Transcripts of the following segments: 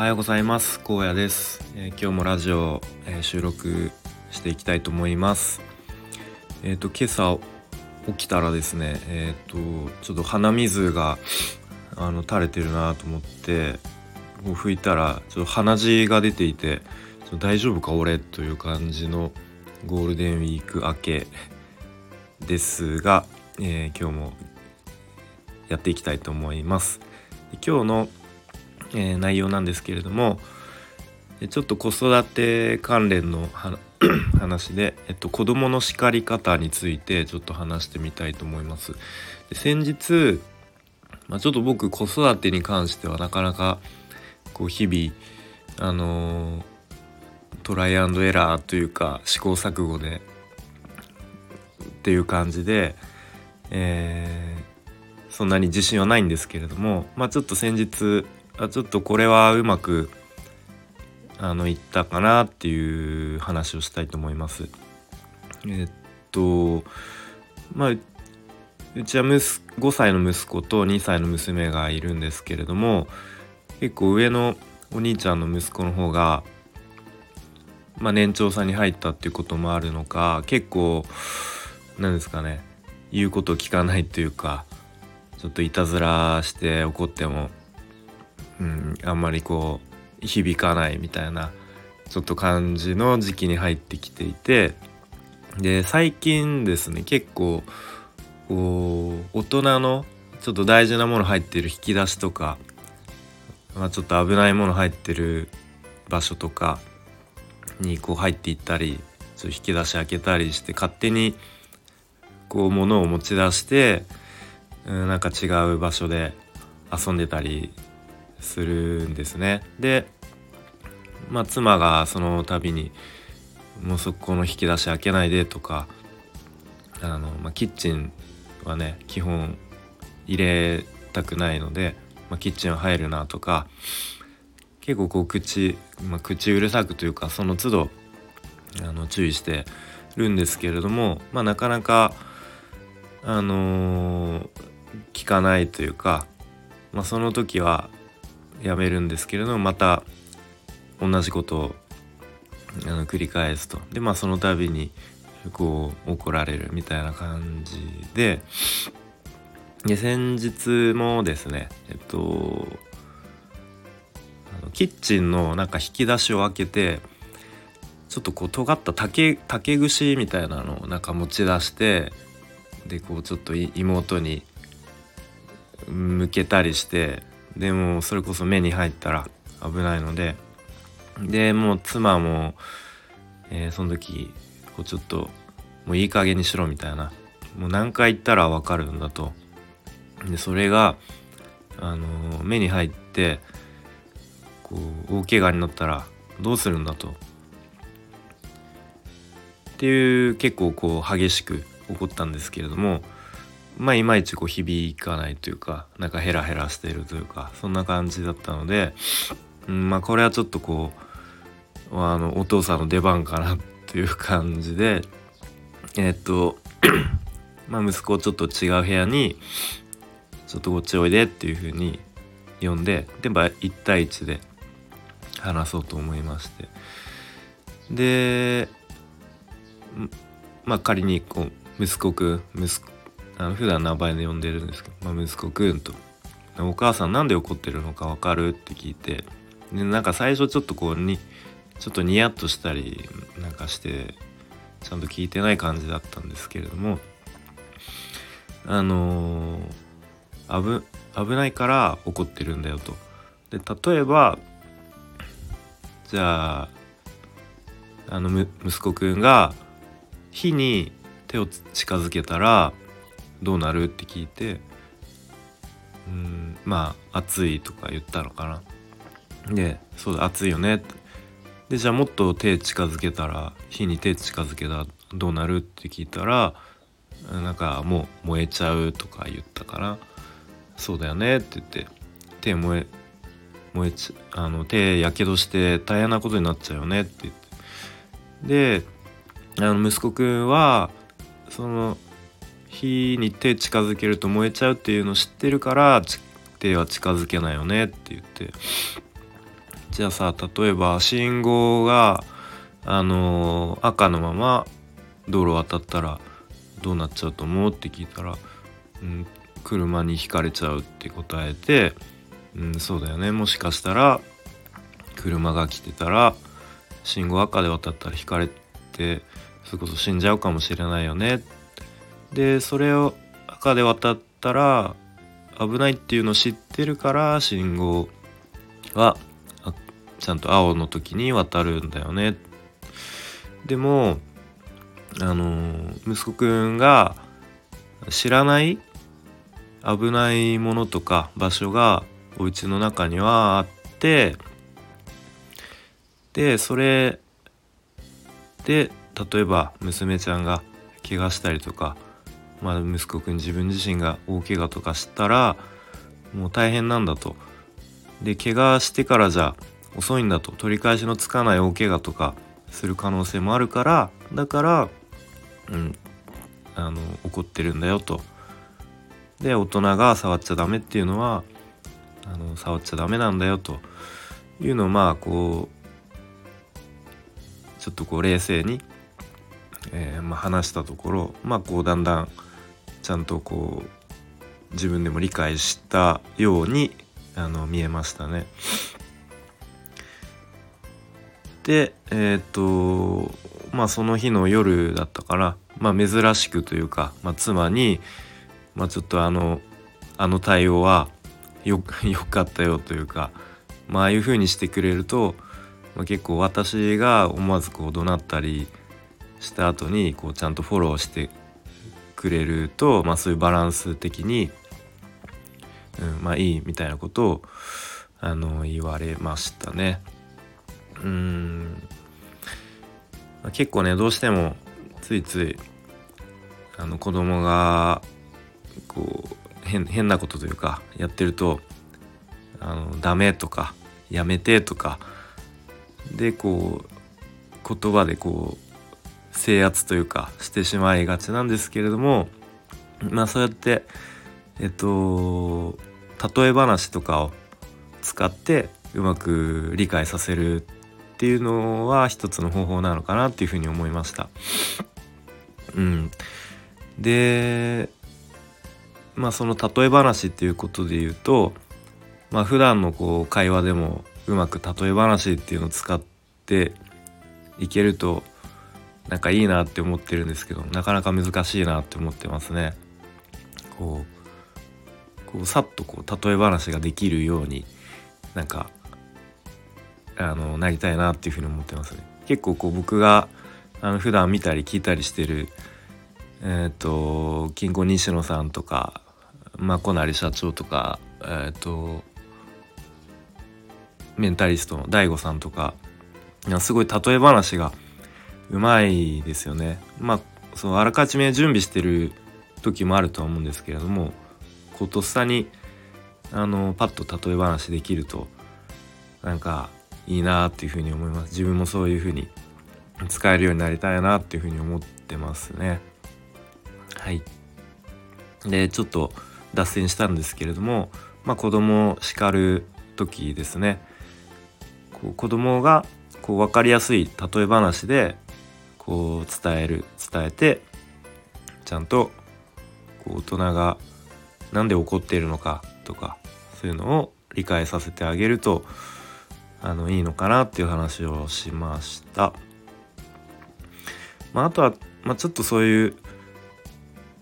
はようございます。荒野です、えー、今日もラジオ、えー、収録していきたいと思います。えっ、ー、と今朝起きたらですねえっ、とちょっと鼻水があの垂れてるなと思ってこう拭いたらちょっと鼻血が出ていて大丈夫か俺という感じのゴールデンウィーク明けですが、え今日もやっていきたいと思います。今日のえー、内容なんですけれどもちょっと子育て関連の 話で、えっと、子供の叱り方についてちょっと話してみたいと思います。で先日、まあ、ちょっと僕子育てに関してはなかなかこう日々あのー、トライアンドエラーというか試行錯誤でっていう感じで、えー、そんなに自信はないんですけれども、まあ、ちょっと先日ちょっとこれはうまくあのいったかなっていう話をしたいと思います。えっとまあうちは息5歳の息子と2歳の娘がいるんですけれども結構上のお兄ちゃんの息子の方が、まあ、年長さんに入ったっていうこともあるのか結構なんですかね言うことを聞かないというかちょっといたずらして怒ってもうん、あんまりこう響かないみたいなちょっと感じの時期に入ってきていてで最近ですね結構こう大人のちょっと大事なもの入ってる引き出しとか、まあ、ちょっと危ないもの入ってる場所とかにこう入っていったりちょっと引き出し開けたりして勝手にこう物を持ち出して、うん、なんか違う場所で遊んでたりするんですね。で、まあ、妻がその度に「もうそこの引き出し開けないで」とかあの、まあ、キッチンはね基本入れたくないので、まあ、キッチンは入るなとか結構こう口、まあ、口うるさくというかその都度あの注意してるんですけれども、まあ、なかなかあのー、聞かないというか、まあ、その時はやめるんですけれどもまた同じことをあの繰り返すと。でまあその度にこう怒られるみたいな感じで。で先日もですねえっとあのキッチンのなんか引き出しを開けてちょっとこう尖った竹竹串みたいなのをなんか持ち出してでこうちょっと妹に向けたりしてでもそれこそ目に入ったら危ないのででもう妻も、えー、その時こうちょっともういい加減にしろみたいなもう何回言ったら分かるんだと。でそれが、あのー、目に入ってこう大怪我になったらどうするんだと。っていう結構こう激しく怒ったんですけれどもまあいまいちこう響かないというかなんかヘラヘラしているというかそんな感じだったので、うん、まあこれはちょっとこうあのお父さんの出番かなという感じでえ、っとまあ息子をちょっと違う部屋にちょっとこっちおいでっていう風に呼んででまあ1対1で話そうと思いまして。でまあ仮にこう息子くん息子あの普段名前で呼んでるんですけど、まあ、息子くんと「お母さんなんで怒ってるのか分かる?」って聞いてでなんか最初ちょっとこうにちょっとニヤッとしたりなんかしてちゃんと聞いてない感じだったんですけれどもあのー、危危ないから怒ってるんだよと。で例えばじゃああの息子くんが火に手を近づけたらどうなるって聞いてうんまあ暑いとか言ったのかな。でそうだ暑いよね。ってでじゃあもっと手近づけたら火に手近づけたらどうなるって聞いたらなんかもう燃えちゃうとか言ったからそうだよねって言って手燃え燃えちあの手やけどして大変なことになっちゃうよねって言って。であの息子くんはその火に手近づけると燃えちゃうっていうのを知ってるから手は近づけないよねって言って。じゃあさ例えば信号があのー、赤のまま道路渡ったらどうなっちゃうと思うって聞いたら、うん、車にひかれちゃうって答えて、うん、そうだよね。もしかしたら車が来てたら信号赤で渡ったらひかれてそれこそ死んじゃうかもしれないよね。ってでそれを赤で渡ったら危ないっていうのを知ってるから信号はちゃんと青の時に渡るんだよね。でもあの息子くんが知らない危ないものとか場所がお家の中にはあってでそれで例えば娘ちゃんが怪我したりとか、まあ、息子くん自分自身が大怪我とかしたらもう大変なんだと。で怪我してからじゃ遅いんだと取り返しのつかない大怪我とかする可能性もあるからだからうんあの怒ってるんだよと。で大人が触っちゃダメっていうのはあの触っちゃダメなんだよというのをまあこうちょっとこう冷静に、えー、まあ、話したところまあこうだんだんちゃんとこう自分でも理解したようにあの見えましたね。でえっ、とまあその日の夜だったからまあ珍しくというか、まあ、妻に、まあ、ちょっとあのあの対応はよ よかったよというか、まあああいう風にしてくれると、まあ、結構私が思わずこう怒鳴ったりした後にこうちゃんとフォローしてくれると、まあ、そういうバランス的に、うん、まあいいみたいなことをあの言われましたね。うんまあ結構ねどうしてもついついあの子供がこう変変なことというかやってるとあのダメとかやめてとかでこう言葉でこう制圧というかしてしまいがちなんですけれどもまあそうやってえっと例え話とかを使ってうまく理解させるっていうのは一つの方法なのかなっていうふうに思いました。うん、でまあその例え話っていうことで言うとまあ普段のこう会話でもうまく例え話っていうのを使っていけるとなんかいいなって思ってるんですけどなかなか難しいなって思ってますね。こうこうさっとこう例え話ができるようになんかあのなりたいなっていうふうに思ってますね。結構こう僕があの普段見たり聞いたりしてるえっ、ー、と金庫西野さんとかまこなり社長とかえっ、ー、とメンタリストの DAIGO さんとかすごい例え話がうまいですよね。まあそのあらかじめ準備してる時もあるとは思うんですけれどもこうとっさにあのパッと例え話できるとなんかいいなっていうふうに思います。自分もそういうふうに使えるようになりたいなっていうふうに思ってますね。はい。でちょっと脱線したんですけれどもまあ子供を叱る時ですね。こう子供がこう分かりやすい例え話でこう伝える伝えてちゃんとこう大人が何で怒っているのかとかそういうのを理解させてあげるとあのいいのかなっていう話をしました。まあ、あとは、まあ、ちょっとそういう、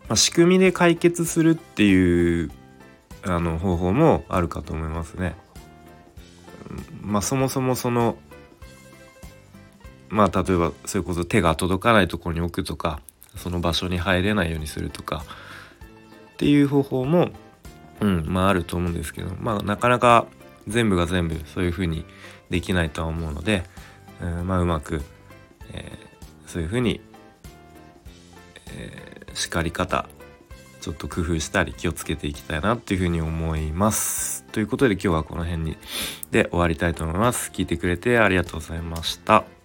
まあ、仕組みで解決するっていうあの方法もあるかと思いますね。まあ、そもそもそのまあ例えばそれこそ手が届かないところに置くとかその場所に入れないようにするとかっていう方法も、うんまあ、あると思うんですけど、まあ、なかなか全部が全部そういうふうにできないとは思うので、うんまあ、うまく、えー、そういうふうに、えー、叱り方ちょっと工夫したり気をつけていきたいなっていうふうに思います。ということで今日はこの辺にで終わりたいと思います。聞いてくれてありがとうございました。